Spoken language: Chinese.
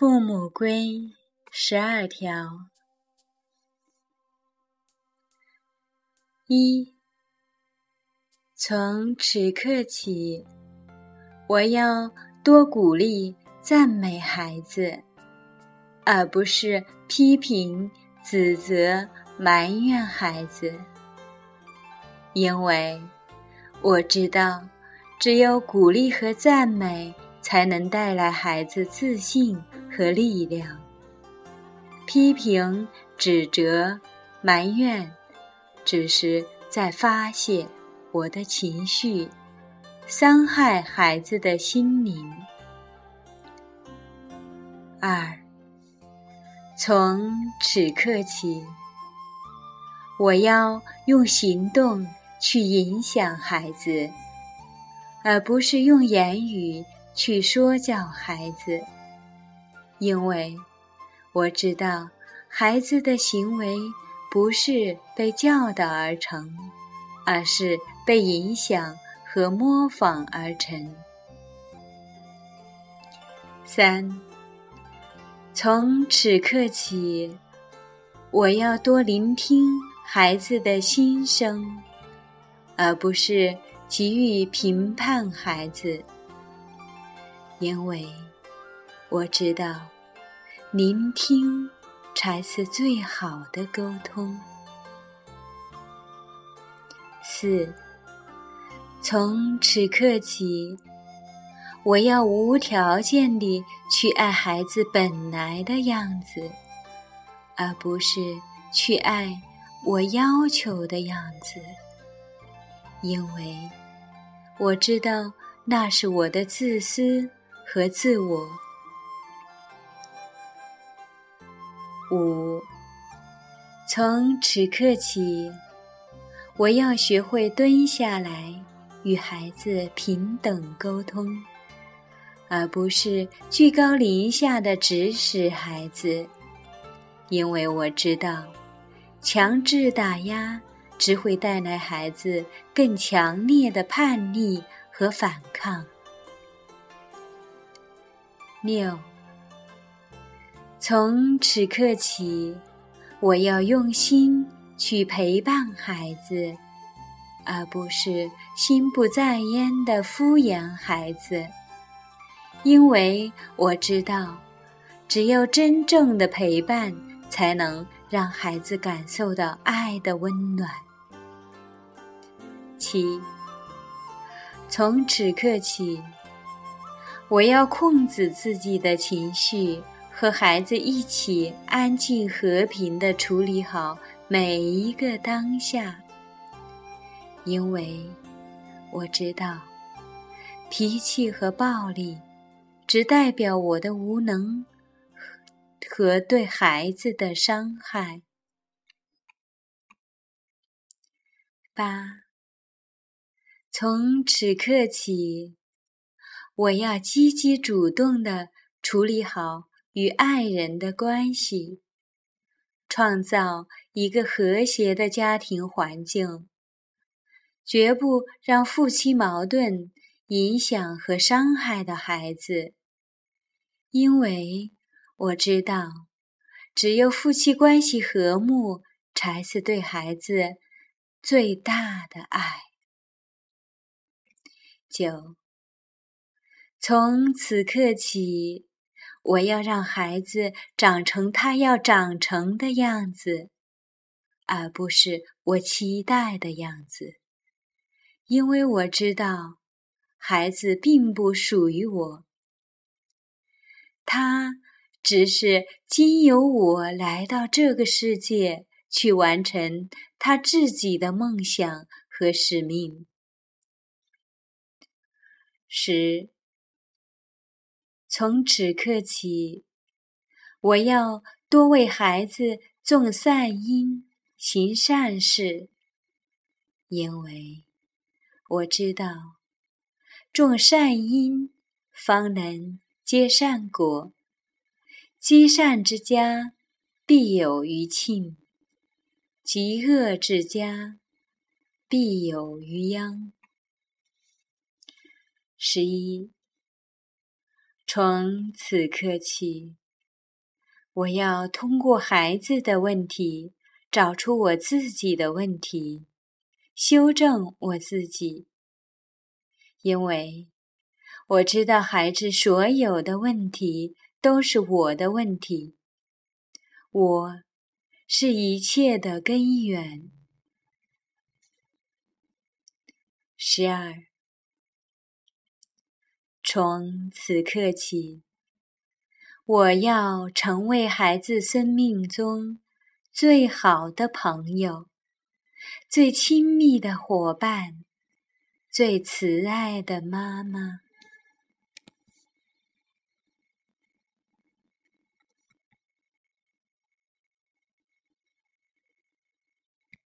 父母规十二条：一，从此刻起，我要多鼓励、赞美孩子，而不是批评、指责、埋怨孩子，因为我知道，只有鼓励和赞美。才能带来孩子自信和力量。批评、指责、埋怨，只是在发泄我的情绪，伤害孩子的心灵。二，从此刻起，我要用行动去影响孩子，而不是用言语。去说教孩子，因为我知道孩子的行为不是被教导而成，而是被影响和模仿而成。三，从此刻起，我要多聆听孩子的心声，而不是急于评判孩子。因为我知道，聆听才是最好的沟通。四，从此刻起，我要无条件地去爱孩子本来的样子，而不是去爱我要求的样子。因为我知道那是我的自私。和自我。五，从此刻起，我要学会蹲下来与孩子平等沟通，而不是居高临下的指使孩子，因为我知道，强制打压只会带来孩子更强烈的叛逆和反抗。六，从此刻起，我要用心去陪伴孩子，而不是心不在焉的敷衍孩子。因为我知道，只有真正的陪伴，才能让孩子感受到爱的温暖。七，从此刻起。我要控制自己的情绪，和孩子一起安静和平的处理好每一个当下。因为我知道，脾气和暴力只代表我的无能和对孩子的伤害。八，从此刻起。我要积极主动地处理好与爱人的关系，创造一个和谐的家庭环境，绝不让夫妻矛盾影响和伤害到孩子。因为我知道，只有夫妻关系和睦，才是对孩子最大的爱。九。从此刻起，我要让孩子长成他要长成的样子，而不是我期待的样子。因为我知道，孩子并不属于我，他只是经由我来到这个世界，去完成他自己的梦想和使命。十。从此刻起，我要多为孩子种善因、行善事，因为我知道，种善因方能结善果，积善之家必有余庆，积恶之家必有余殃。十一。从此刻起，我要通过孩子的问题，找出我自己的问题，修正我自己。因为我知道孩子所有的问题都是我的问题，我是一切的根源。十二，从此刻起，我要成为孩子生命中最好的朋友，最亲密的伙伴。最慈爱的妈妈。